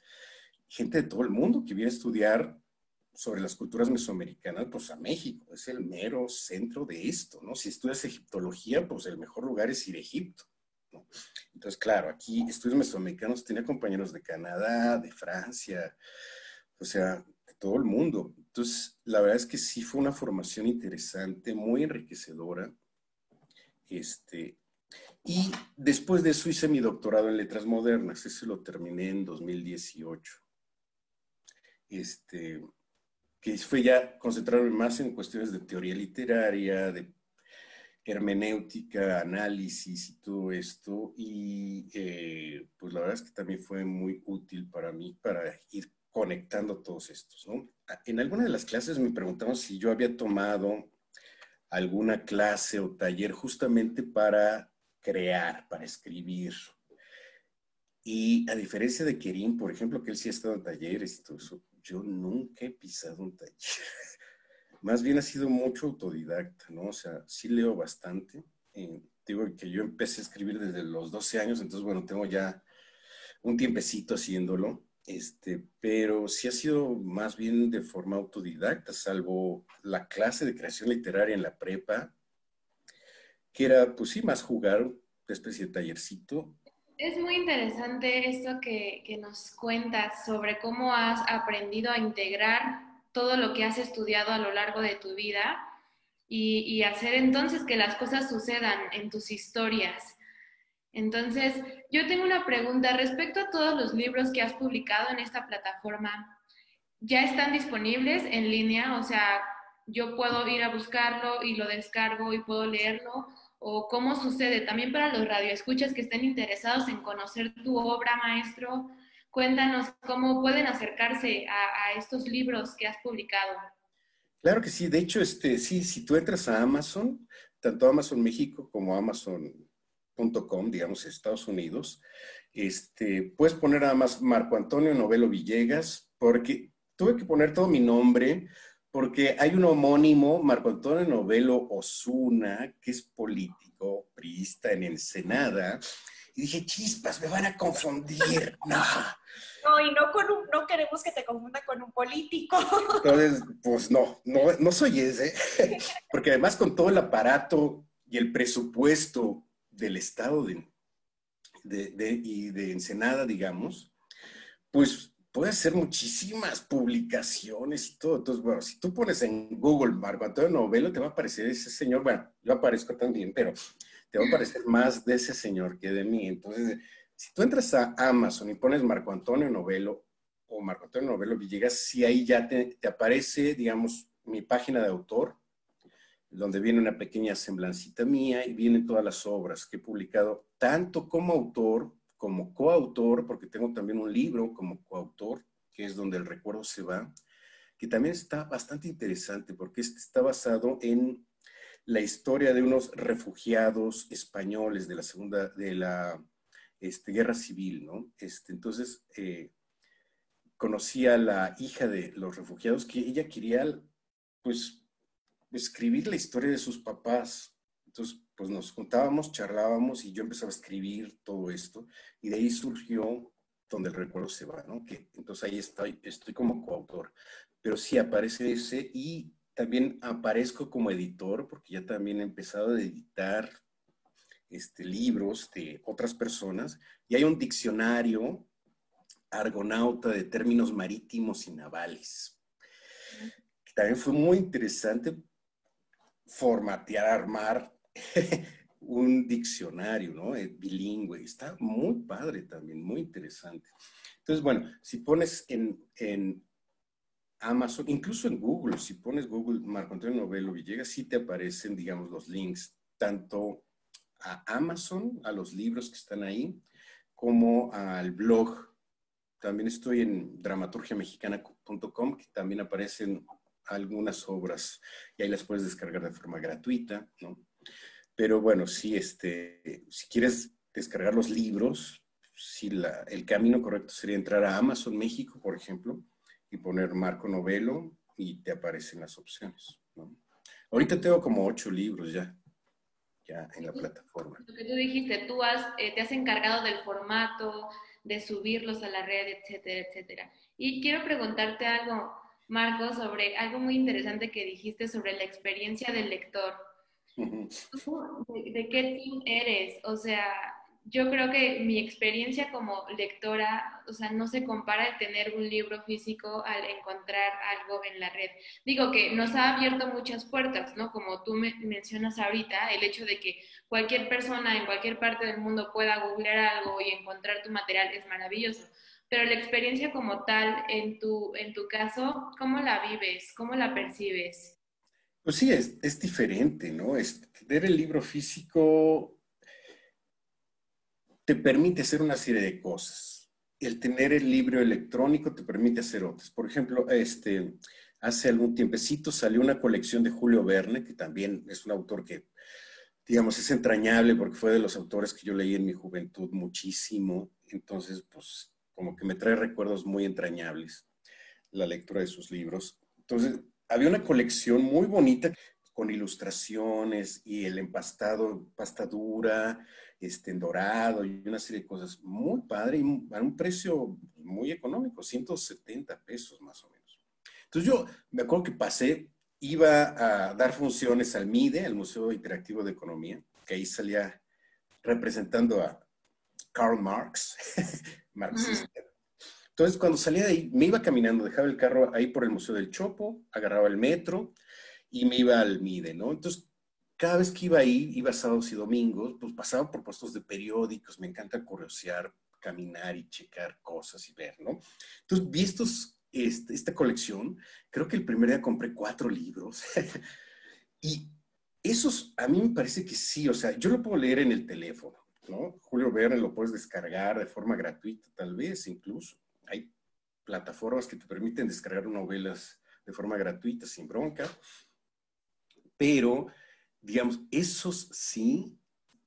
gente de todo el mundo que viene a estudiar sobre las culturas mesoamericanas, pues a México, es el mero centro de esto, ¿no? Si estudias egiptología, pues el mejor lugar es ir a Egipto, ¿no? Entonces, claro, aquí estudios mesoamericanos, tenía compañeros de Canadá, de Francia, o sea, de todo el mundo. Entonces, la verdad es que sí fue una formación interesante, muy enriquecedora. Este, y después de eso hice mi doctorado en letras modernas, ese lo terminé en 2018. Este, que fue ya concentrarme más en cuestiones de teoría literaria, de hermenéutica, análisis y todo esto. Y eh, pues la verdad es que también fue muy útil para mí para ir conectando todos estos. ¿no? En alguna de las clases me preguntaron si yo había tomado alguna clase o taller justamente para crear, para escribir. Y a diferencia de Kerim, por ejemplo, que él sí ha estado en talleres y todo eso, yo nunca he pisado un taller. Más bien ha sido mucho autodidacta, ¿no? O sea, sí leo bastante. Eh, digo que yo empecé a escribir desde los 12 años, entonces, bueno, tengo ya un tiempecito haciéndolo. Este, pero sí ha sido más bien de forma autodidacta, salvo la clase de creación literaria en la prepa, que era, pues sí, más jugar, una especie de tallercito, es muy interesante esto que, nos cuentas sobre cómo has aprendido a integrar todo lo que has estudiado a lo largo de tu vida y, hacer entonces que las cosas sucedan en tus historias. Entonces, yo tengo una pregunta respecto a todos los libros que has publicado en esta plataforma. ¿Ya están disponibles en línea? O sea, yo puedo ir a buscarlo y lo descargo y puedo leerlo o cómo sucede. También para los radioescuchas que estén interesados en conocer tu obra, maestro, cuéntanos cómo pueden acercarse a, estos libros que has publicado. Claro que sí, de hecho, este, sí, si tú entras a Amazon, tanto Amazon México como Amazon.com, digamos, Estados Unidos, este, puedes poner además Marco Antonio Novelo Villegas, porque tuve que poner todo mi nombre, porque hay un homónimo, Marco Antonio Novelo Osuna, que es político, priista en Ensenada, y dije, chispas, me van a confundir. No. No, y no, con un, no queremos que te confunda con un político. Entonces, pues no, no, no soy ese, porque además con todo el aparato y el presupuesto del Estado de, de, y de Ensenada, digamos, pues puede hacer muchísimas publicaciones y todo. Entonces, bueno, si tú pones en Google Marco Antonio Novelo, te va a aparecer ese señor. Bueno, yo aparezco también, pero te va a aparecer más de ese señor que de mí. Entonces, si tú entras a Amazon y pones Marco Antonio Novelo o Marco Antonio Novelo Villegas, si ahí ya te aparece, digamos, mi página de autor, donde viene una pequeña semblancita mía y vienen todas las obras que he publicado, tanto como autor como coautor, porque tengo también un libro como coautor, que es donde el recuerdo se va, que también está bastante interesante porque este está basado en la historia de unos refugiados españoles de la segunda, de la este, guerra civil, ¿no? Este, entonces, eh, conocí a la hija de los refugiados que ella quería, pues, escribir la historia de sus papás. Entonces, pues nos juntábamos, charlábamos y yo empezaba a escribir todo esto y de ahí surgió donde el recuerdo se va, ¿no? Que, entonces ahí estoy, estoy como coautor, pero sí aparece ese y también aparezco como editor porque ya también he empezado a editar este, libros de otras personas y hay un diccionario argonauta de términos marítimos y navales. Que también fue muy interesante formatear, armar un diccionario, ¿no? Eh, bilingüe. Está muy padre también, muy interesante. Entonces, bueno, si pones en, en Amazon, incluso en Google, si pones Google Marco Antonio Novelo Villegas, sí te aparecen, digamos, los links tanto a Amazon, a los libros que están ahí, como al blog. También estoy en dramaturgiamexicana.com, que también aparecen algunas obras y ahí las puedes descargar de forma gratuita, ¿no? Pero bueno, si, este, si quieres descargar los libros, si la, el camino correcto sería entrar a Amazon México, por ejemplo, y poner Marco Novelo y te aparecen las opciones. Ahorita tengo como ocho libros ya. ya en la plataforma. Lo que tú dijiste, tú has, eh, te has encargado del formato, de subirlos a la red, etcétera, etcétera. Y quiero preguntarte algo, Marco, sobre algo muy interesante que dijiste sobre la experiencia del lector. de, qué team eres? O sea, yo creo que mi experiencia como lectora, o sea, no se compara el tener un libro físico al encontrar algo en la red. Digo que nos ha abierto muchas puertas, ¿no? Como tú me mencionas ahorita, el hecho de que cualquier persona en cualquier parte del mundo pueda googlear algo y encontrar tu material es maravilloso. Pero la experiencia como tal, en tu, en tu caso, ¿cómo la vives? ¿Cómo la percibes? Pues sí, es, es diferente, ¿no? Es, tener el libro físico te permite hacer una serie de cosas. El tener el libro electrónico te permite hacer otras. Por ejemplo, este, hace algún tiempecito salió una colección de Julio Verne, que también es un autor que, digamos, es entrañable porque fue de los autores que yo leí en mi juventud muchísimo. Entonces, pues, como que me trae recuerdos muy entrañables la lectura de sus libros. Entonces, había una colección muy bonita con ilustraciones y el empastado, pasta dura, este, en dorado y una serie de cosas muy padre y a un precio muy económico, 170 pesos más o menos. Entonces yo me acuerdo que pasé, iba a dar funciones al MIDE, al Museo Interactivo de Economía, que ahí salía representando a Karl Marx, marxista. Entonces, cuando salía de ahí, me iba caminando, dejaba el carro ahí por el Museo del Chopo, agarraba el metro y me iba al MIDE, ¿no? Entonces, cada vez que iba ahí, iba sábados y domingos, pues pasaba por puestos de periódicos, me encanta curiosear, caminar y checar cosas y ver, ¿no? Entonces, vi este, esta colección, creo que el primer día compré cuatro libros y esos a mí me parece que sí, o sea, yo lo puedo leer en el teléfono, Julio Verne lo puedes descargar de forma gratuita, tal vez incluso. Hay plataformas que te permiten descargar novelas de forma gratuita, sin bronca, pero digamos, esos sí,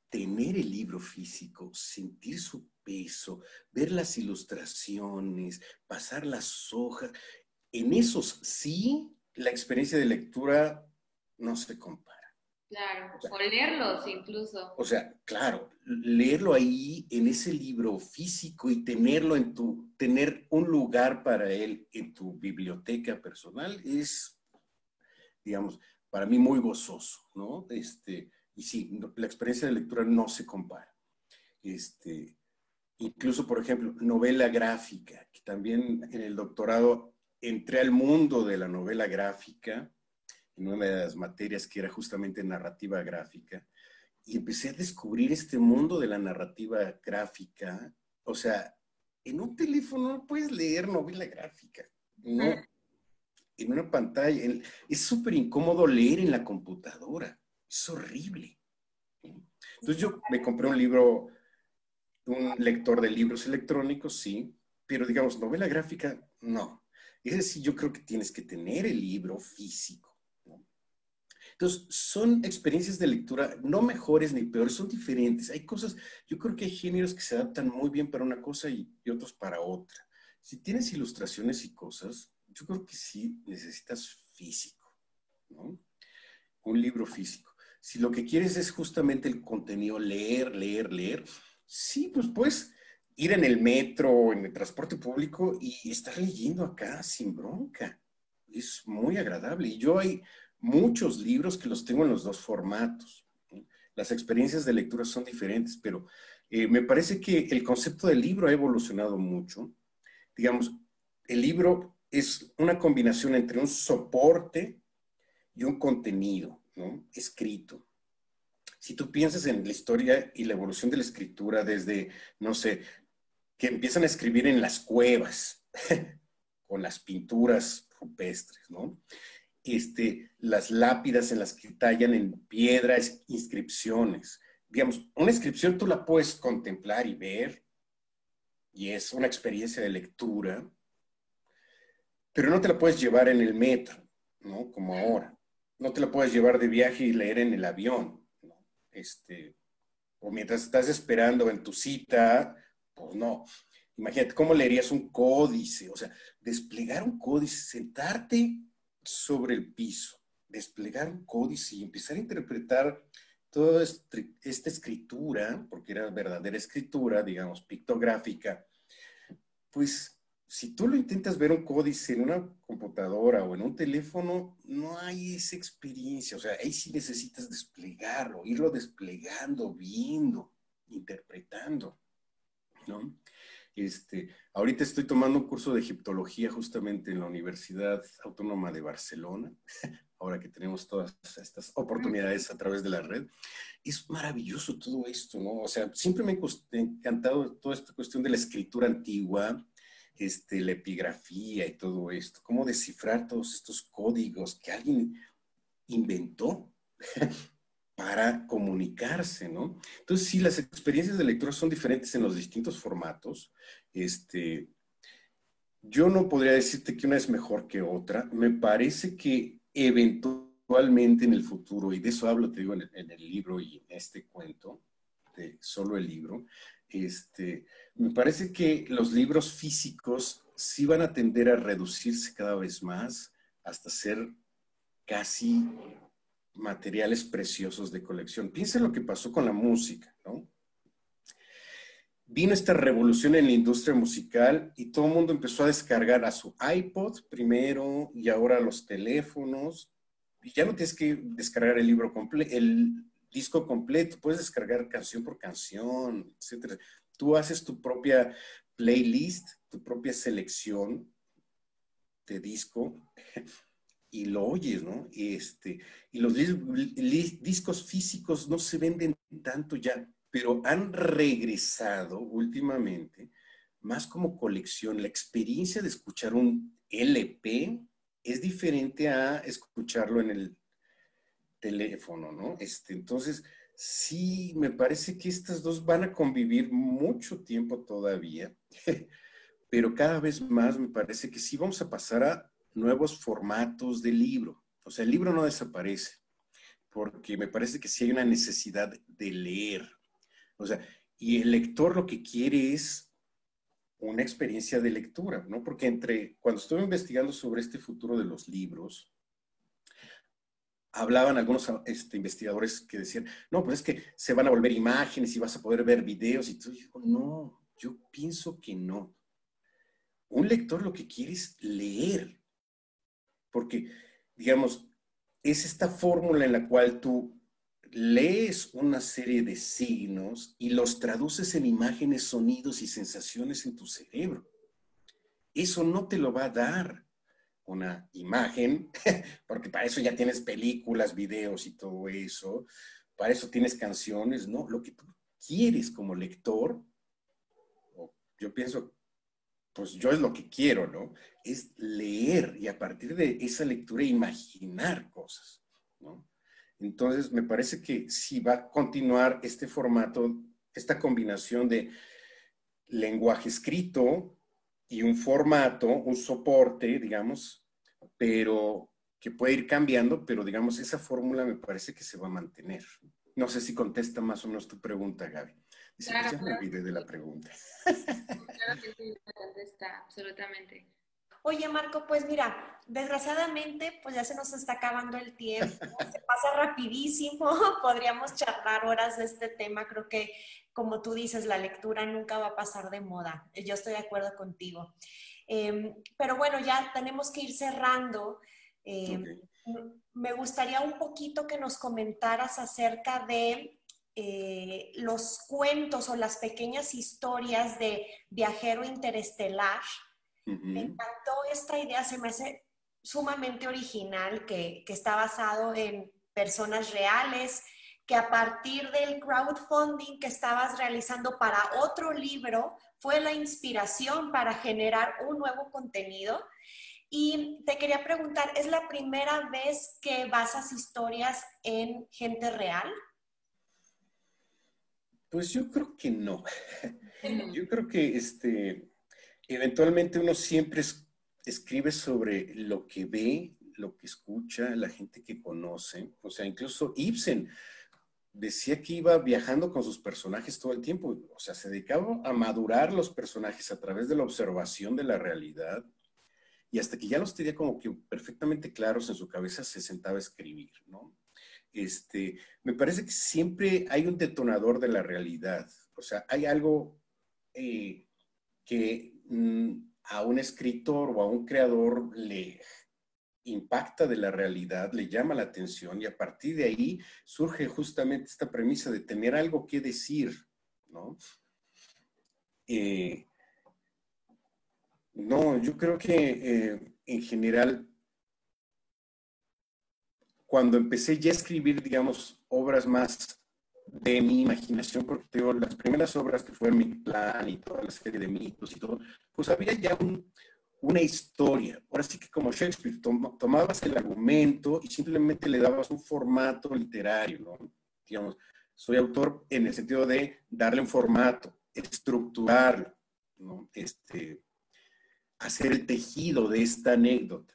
tener el libro físico, sentir su peso, ver las ilustraciones, pasar las hojas, en esos sí, la experiencia de lectura no se compara. Claro, o, leerlos incluso. O sea, claro, leerlo ahí en ese libro físico y tenerlo en tu, tener un lugar para él en tu biblioteca personal es, digamos, para mí muy gozoso, ¿no? Este, y sí, la experiencia de lectura no se compara. Este, incluso, por ejemplo, novela gráfica, que también en el doctorado entré al mundo de la novela gráfica, en una de las materias que era justamente narrativa gráfica, y empecé a descubrir este mundo de la narrativa gráfica. O sea, en un teléfono no puedes leer novela gráfica, no, en una pantalla. Es súper incómodo leer en la computadora. Es horrible. Entonces yo me compré un libro, un lector de libros electrónicos, sí, pero digamos, novela gráfica, no. Es decir, yo creo que tienes que tener el libro físico. Entonces, son experiencias de lectura no mejores ni peores, son diferentes. Hay cosas, yo creo que hay géneros que se adaptan muy bien para una cosa y otros para otra. Si tienes ilustraciones y cosas, yo creo que sí necesitas físico, ¿no? Un libro físico. Si lo que quieres es justamente el contenido, leer, leer, leer, sí, pues puedes ir en el metro, en el transporte público y estar leyendo acá sin bronca. Es muy agradable. Y yo hay muchos libros que los tengo en los dos formatos. Las experiencias de lectura son diferentes, pero eh, me parece que el concepto del libro ha evolucionado mucho. Digamos, el libro es una combinación entre un soporte y un contenido, ¿no? Escrito. Si tú piensas en la historia y la evolución de la escritura desde, no sé, que empiezan a escribir en las cuevas, con las pinturas rupestres, ¿no? Este, las lápidas en las que tallan en piedra inscripciones. Digamos, una inscripción tú la puedes contemplar y ver, y es una experiencia de lectura, pero no te la puedes llevar en el metro, ¿no? Como ahora. No te la puedes llevar de viaje y leer en el avión, ¿no? Este, o mientras estás esperando en tu cita, pues no. Imagínate cómo leerías un códice, o sea, desplegar un códice, sentarte sobre el piso, desplegar un códice y empezar a interpretar toda esta escritura, porque era verdadera escritura, digamos, pictográfica, pues si tú lo intentas ver un códice en una computadora o en un teléfono, no hay esa experiencia. O sea, ahí sí necesitas desplegarlo, irlo desplegando, viendo, interpretando, ¿no? Este, ahorita estoy tomando un curso de egiptología justamente en la Universidad Autónoma de Barcelona, ahora que tenemos todas estas oportunidades a través de la red. Es maravilloso todo esto, ¿no? O sea, siempre me ha encantado toda esta cuestión de la escritura antigua, este, la epigrafía y todo esto, cómo descifrar todos estos códigos que alguien inventó para comunicarse, ¿no? Entonces, sí, las experiencias de lectura son diferentes en los distintos formatos. Este, yo no podría decirte que una es mejor que otra. Me parece que eventualmente en el futuro, y de eso hablo, te digo, en el, libro y en este cuento, de solo el libro, este, me parece que los libros físicos sí van a tender a reducirse cada vez más hasta ser casi materiales preciosos de colección. Piensa lo que pasó con la música, ¿no? Vino esta revolución en la industria musical y todo el mundo empezó a descargar a su iPod primero y ahora los teléfonos. Ya no tienes que descargar el libro el disco completo, puedes descargar canción por canción, etc. Tú haces tu propia playlist, tu propia selección de disco y lo oyes, ¿no? Este, y los discos físicos no se venden tanto ya, pero han regresado últimamente más como colección. La experiencia de escuchar un LP es diferente a escucharlo en el teléfono, ¿no? Este, entonces, sí, me parece que estas dos van a convivir mucho tiempo todavía, pero cada vez más me parece que sí vamos a pasar a nuevos formatos de libro. O sea, el libro no desaparece, porque me parece que sí hay una necesidad de leer. O sea, y el lector lo que quiere es una experiencia de lectura, ¿no? Porque entre, cuando estuve investigando sobre este futuro de los libros, hablaban algunos este, investigadores que decían, no, pues es que se van a volver imágenes y vas a poder ver videos y. Y digo, no, yo pienso que no. Un lector lo que quiere es leer, porque, digamos, es esta fórmula en la cual tú lees una serie de signos y los traduces en imágenes, sonidos y sensaciones en tu cerebro. Eso no te lo va a dar una imagen, porque para eso ya tienes películas, videos y todo eso, para eso tienes canciones, ¿no? Lo que tú quieres como lector, yo pienso pues yo es lo que quiero, ¿no? Es leer y a partir de esa lectura imaginar cosas, ¿no? Entonces, me parece que si va a continuar este formato, esta combinación de lenguaje escrito y un formato, un soporte, digamos, pero que puede ir cambiando, pero digamos, esa fórmula me parece que se va a mantener. No sé si contesta más o menos tu pregunta, Gaby. Dice, pues ya me olvidé de la pregunta. Claro que sí, está, absolutamente. Oye, Marco, pues mira, desgraciadamente, pues ya se nos está acabando el tiempo, se pasa rapidísimo, podríamos charlar horas de este tema, creo que, como tú dices, la lectura nunca va a pasar de moda, yo estoy de acuerdo contigo. Em, pero bueno, ya tenemos que ir cerrando. Em, me gustaría un poquito que nos comentaras acerca de eh, los cuentos o las pequeñas historias de viajero interestelar. Me encantó esta idea, se me hace sumamente original, que, que está basado en personas reales, que a partir del crowdfunding que estabas realizando para otro libro, fue la inspiración para generar un nuevo contenido. Y te quería preguntar, ¿es la primera vez que basas historias en gente real? Pues yo creo que no. Yo creo que este, eventualmente uno siempre escribe sobre lo que ve, lo que escucha, la gente que conoce. O sea, incluso Ibsen decía que iba viajando con sus personajes todo el tiempo. O sea, se dedicaba a madurar los personajes a través de la observación de la realidad. Y hasta que ya los tenía como que perfectamente claros en su cabeza, se sentaba a escribir, ¿no? Este, me parece que siempre hay un detonador de la realidad. O sea, hay algo eh, que mm, a un escritor o a un creador le impacta de la realidad, le llama la atención y a partir de ahí surge justamente esta premisa de tener algo que decir, ¿no? Eh, no, yo creo que eh, en general, cuando empecé ya a escribir, digamos, obras más de mi imaginación, porque tengo las primeras obras que fueron mi plan y toda la serie de mitos y todo, pues había ya un, una historia. Ahora sí que como Shakespeare, tomabas el argumento y simplemente le dabas un formato literario, ¿no? Digamos, soy autor en el sentido de darle un formato, estructurarlo, ¿no? Este, hacer el tejido de esta anécdota.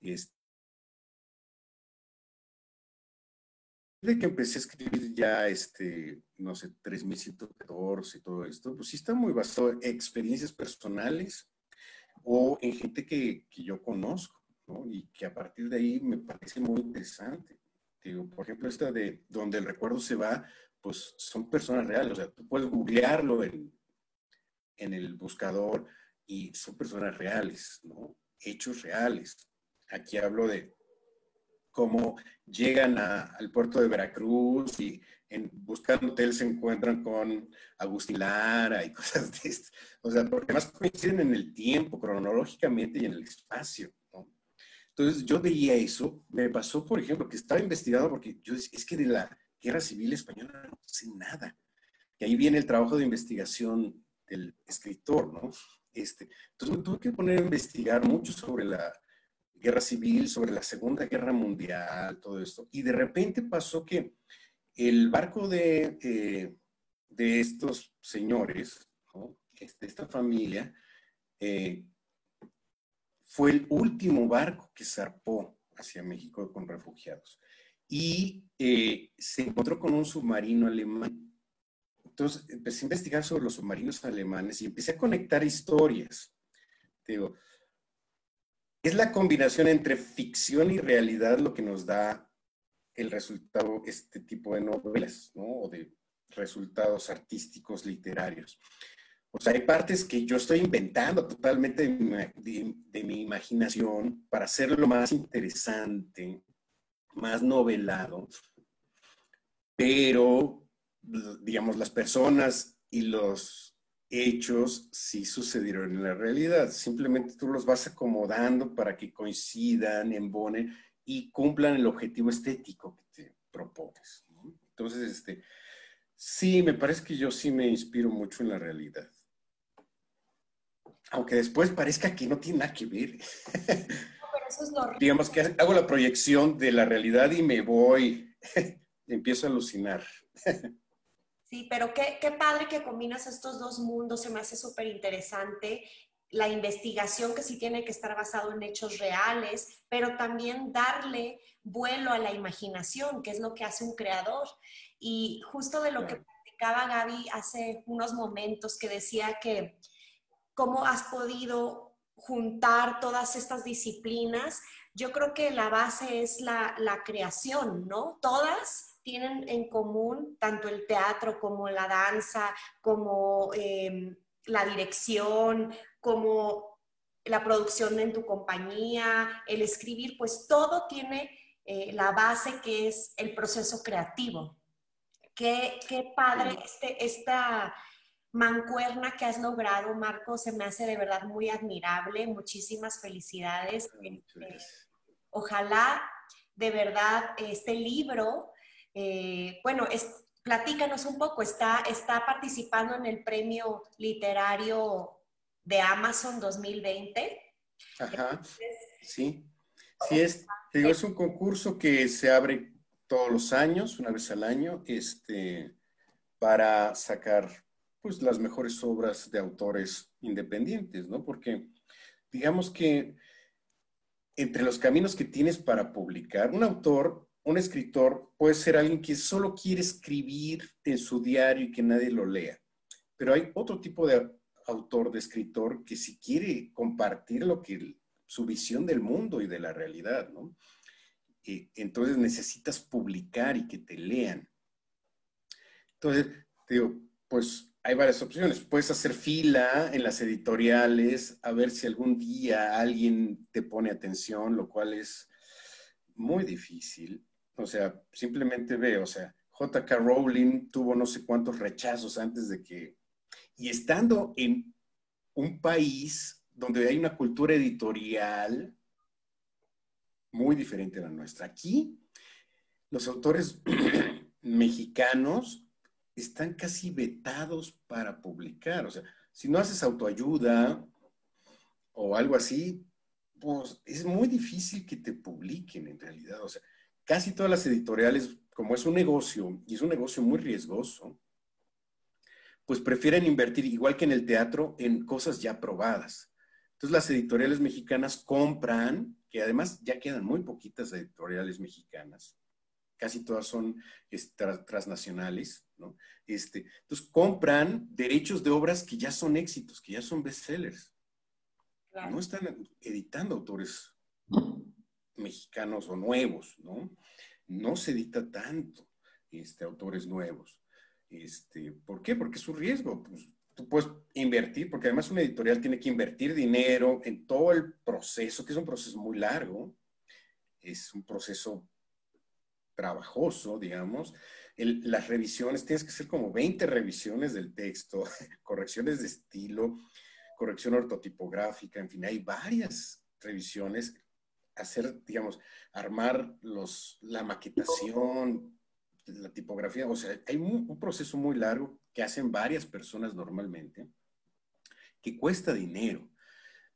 Este, de que empecé a escribir ya, este, no sé, 3114 y todo esto, pues sí está muy basado en experiencias personales, o en gente que, que yo conozco, ¿no? Y que a partir de ahí me parece muy interesante. Digo, por ejemplo, esta de donde el recuerdo se va, pues son personas reales, o sea, tú puedes googlearlo en, en el buscador y son personas reales, ¿no? Hechos reales. Aquí hablo de cómo llegan al puerto de Veracruz y en, buscando hotel se encuentran con Agustín Lara y cosas de esto. O sea, porque además coinciden en el tiempo, cronológicamente y en el espacio. ¿no? Entonces yo veía eso, me pasó, por ejemplo, que estaba investigando porque yo decía, es que de la guerra civil española no sé nada. Y ahí viene el trabajo de investigación del escritor, ¿no? Este, entonces me tuve que poner a investigar mucho sobre la guerra civil, sobre la Segunda Guerra Mundial, todo esto. Y de repente pasó que el barco de, eh, de estos señores, de esta familia, eh, fue el último barco que zarpó hacia México con refugiados. Y eh, se encontró con un submarino alemán. Entonces empecé a investigar sobre los submarinos alemanes y empecé a conectar historias. Digo, es la combinación entre ficción y realidad lo que nos da el resultado, este tipo de novelas, ¿no? O de resultados artísticos, literarios. O sea, hay partes que yo estoy inventando totalmente de mi, imaginación para hacerlo más interesante, más novelado, pero, digamos, las personas y los hechos sí sucedieron en la realidad. Simplemente tú los vas acomodando para que coincidan, embonen y cumplan el objetivo estético que te propones. Entonces, este, sí, me parece que yo sí me inspiro mucho en la realidad. Aunque después parezca que no tiene nada que ver. Digamos que hago la proyección de la realidad y me voy, empiezo a alucinar. Sí, pero qué, qué padre que combinas estos dos mundos, se me hace súper interesante la investigación que sí tiene que estar basado en hechos reales, pero también darle vuelo a la imaginación, que es lo que hace un creador. Y justo de lo que platicaba Gaby hace unos momentos, que decía que cómo has podido juntar todas estas disciplinas, yo creo que la base es la, creación, ¿no? Todas tienen en común tanto el teatro como la danza, como... Eh, la dirección, como la producción en tu compañía, el escribir, pues todo tiene eh, la base que es el proceso creativo. Qué, qué padre este, esta mancuerna que has logrado, Marco, se me hace de verdad muy admirable. Muchísimas felicidades. Este, ojalá de verdad este libro, eh, bueno, es, platícanos un poco, está, está participando en el premio literario de Amazon 2020. Ajá, sí. Sí, es, digo, es un concurso que se abre todos los años, una vez al año, este, para sacar pues, las mejores obras de autores independientes, ¿no? Porque digamos que entre los caminos que tienes para publicar, un autor un escritor puede ser alguien que solo quiere escribir en su diario y que nadie lo lea. Pero hay otro tipo de autor, de escritor, que si quiere compartir lo que, su visión del mundo y de la realidad, ¿no? eh, entonces necesitas publicar y que te lean. Entonces, digo, pues hay varias opciones. Puedes hacer fila en las editoriales a ver si algún día alguien te pone atención, lo cual es muy difícil. O sea, simplemente ve, o sea, JK Rowling tuvo no sé cuántos rechazos antes de que... Y estando en un país donde hay una cultura editorial muy diferente a la nuestra. Aquí, los autores mexicanos están casi vetados para publicar. O sea, si no haces autoayuda o algo así, pues es muy difícil que te publiquen en realidad. O sea, casi todas las editoriales, como es un negocio y es un negocio muy riesgoso, pues prefieren invertir, igual que en el teatro, en cosas ya probadas. Entonces las editoriales mexicanas compran, que además ya quedan muy poquitas editoriales mexicanas, casi todas son transnacionales, ¿no? Este, entonces compran derechos de obras que ya son éxitos, que ya son bestsellers. No están editando autores mexicanos o nuevos, ¿no? No se edita tanto este, autores nuevos. Este, ¿Por qué? Porque es un riesgo. Pues, tú puedes invertir, porque además una editorial tiene que invertir dinero en todo el proceso, que es un proceso muy largo, es un proceso trabajoso, digamos. las revisiones, tienes que hacer como 20 revisiones del texto, correcciones de estilo, corrección ortotipográfica, en fin, hay varias revisiones. Hacer, digamos, armar los, la maquetación, la tipografía, o sea, hay un proceso muy largo que hacen varias personas normalmente, que cuesta dinero.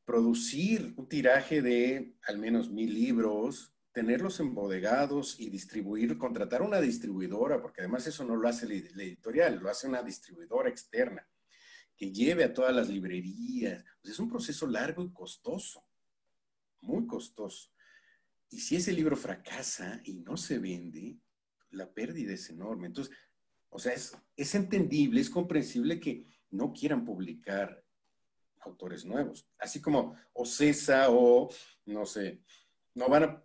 Producir un tiraje de al menos mil libros, tenerlos embodegados y distribuir, contratar una distribuidora, porque además eso no lo hace la editorial, lo hace una distribuidora externa, que lleve a todas las librerías. es un proceso largo y costoso, costoso. Y si ese libro fracasa y no se vende, la pérdida es enorme. Entonces, o sea, es, es entendible, es comprensible que no quieran publicar autores nuevos. Así como Ocesa o, no sé, no van a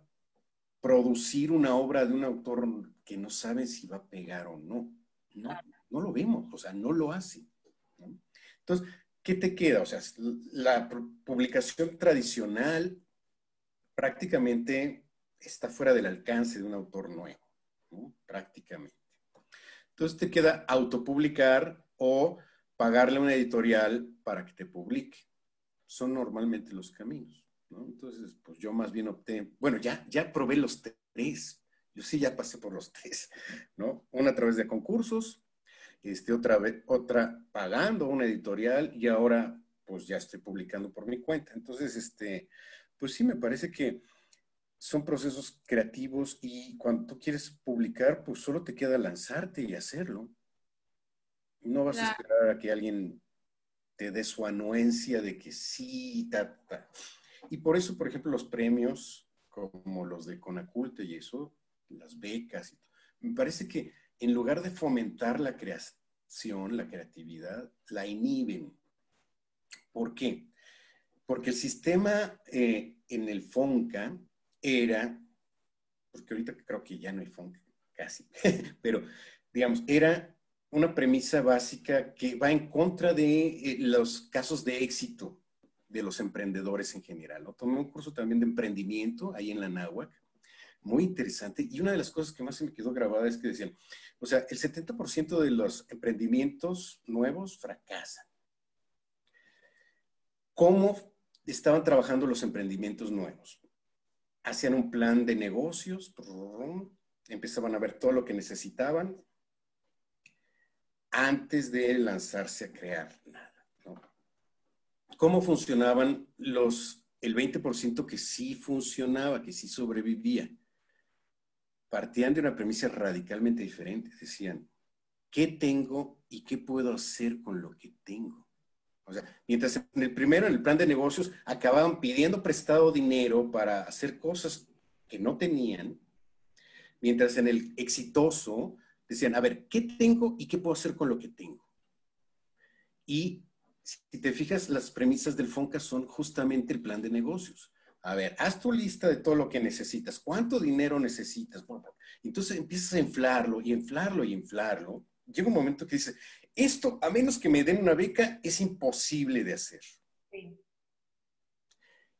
producir una obra de un autor que no sabe si va a pegar o no. No, no lo vemos, o sea, no lo hace. Entonces, ¿qué te queda? O sea, la publicación tradicional prácticamente está fuera del alcance de un autor nuevo prácticamente. Entonces te queda autopublicar o pagarle a una editorial para que te publique. Son normalmente los caminos. Entonces, pues yo más bien opté, bueno, ya, ya probé los tres. Yo sí ya pasé por los tres, ¿no? Una a través de concursos, este, otra, vez, otra pagando una editorial y ahora pues ya estoy publicando por mi cuenta. Entonces, este, pues sí, me parece que son procesos creativos y cuando tú quieres publicar, pues solo te queda lanzarte y hacerlo. No vas a esperar a que alguien te dé su anuencia de que sí, ta, ta. Y por eso, por ejemplo, los premios como los de Conaculte y eso, las becas, me parece que en lugar de fomentar la creación, la creatividad, la inhiben. ¿Por qué? Porque el sistema eh, en el FONCA era, porque ahorita creo que ya no hay funk, casi, pero digamos, era una premisa básica que va en contra de eh, los casos de éxito de los emprendedores en general. Tomé un curso también de emprendimiento ahí en la NAWAC, muy interesante, y una de las cosas que más se me quedó grabada es que decían, o sea, el 70% de los emprendimientos nuevos fracasan. ¿Cómo estaban trabajando los emprendimientos nuevos? hacían un plan de negocios, empezaban a ver todo lo que necesitaban antes de lanzarse a crear nada. ¿Cómo funcionaban los, el 20% que sí funcionaba, que sí sobrevivía? Partían de una premisa radicalmente diferente. Decían, ¿qué tengo y qué puedo hacer con lo que tengo? O sea, mientras en el primero, en el plan de negocios, acababan pidiendo prestado dinero para hacer cosas que no tenían, mientras en el exitoso decían, a ver, ¿qué tengo y qué puedo hacer con lo que tengo? Y si te fijas, las premisas del FONCA son justamente el plan de negocios. A ver, haz tu lista de todo lo que necesitas. ¿Cuánto dinero necesitas? Entonces empiezas a inflarlo y inflarlo y inflarlo. Llega un momento que dices, esto, a menos que me den una beca, es imposible de hacer.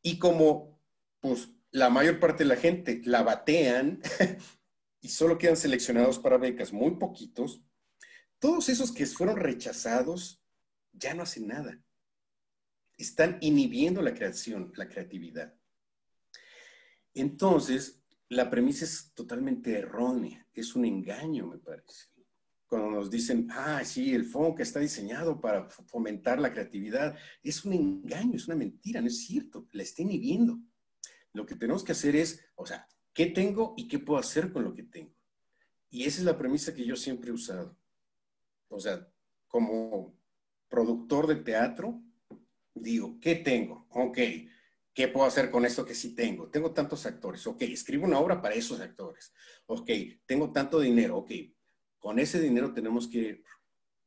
Y como, pues, la mayor parte de la gente la batean y solo quedan seleccionados para becas muy poquitos, todos esos que fueron rechazados ya no hacen nada. Están inhibiendo la creación, la creatividad. Entonces, la premisa es totalmente errónea, es un engaño, me parece. Cuando nos dicen, ah, sí, el que está diseñado para fomentar la creatividad, es un engaño, es una mentira, no es cierto, la está inhibiendo. Lo que tenemos que hacer es, o sea, ¿qué tengo y qué puedo hacer con lo que tengo? Y esa es la premisa que yo siempre he usado. O sea, como productor de teatro, digo, ¿qué tengo? Ok, ¿qué puedo hacer con esto que sí tengo? Tengo tantos actores, ok, escribo una obra para esos actores, ok, tengo tanto dinero, ok, con ese dinero tenemos que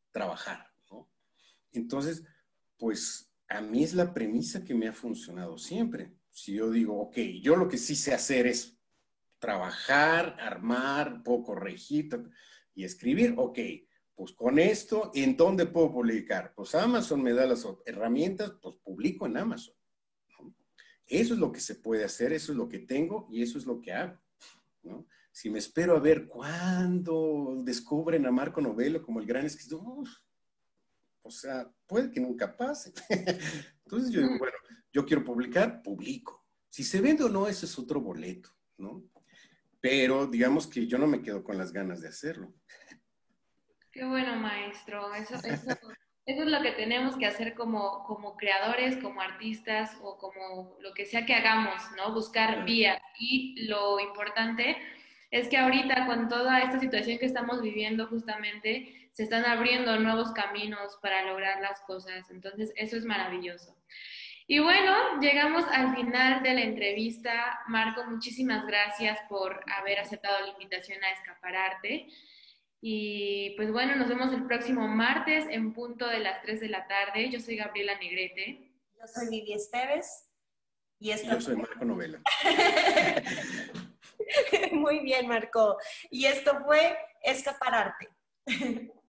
trabajar, ¿no? Entonces, pues a mí es la premisa que me ha funcionado siempre. Si yo digo, ok, yo lo que sí sé hacer es trabajar, armar, puedo corregir y escribir, ok, pues con esto, ¿en dónde puedo publicar? Pues Amazon me da las herramientas, pues publico en Amazon. Eso es lo que se puede hacer, eso es lo que tengo y eso es lo que hago. Si me espero a ver cuándo descubren a Marco Novelo como el gran escritor, o sea, puede que nunca pase. Entonces yo digo, bueno, yo quiero publicar, publico. Si se vende o no, ese es otro boleto, ¿no? Pero digamos que yo no me quedo con las ganas de hacerlo. Qué bueno, maestro. Eso, eso, es lo que tenemos que hacer como, como creadores, como artistas o como lo que sea que hagamos, ¿no? Buscar vías. Y lo importante es que ahorita con toda esta situación que estamos viviendo justamente, se están abriendo nuevos caminos para lograr las cosas. Entonces, eso es maravilloso. Y bueno, llegamos al final de la entrevista. Marco, muchísimas gracias por haber aceptado la invitación a Escapararte. Y pues bueno, nos vemos el próximo martes en punto de las 3 de la tarde. Yo soy Gabriela Negrete. Yo soy Vivi Esteves. Y Yo soy Marco Novela. Muy bien, Marco. Y esto fue Escapararte.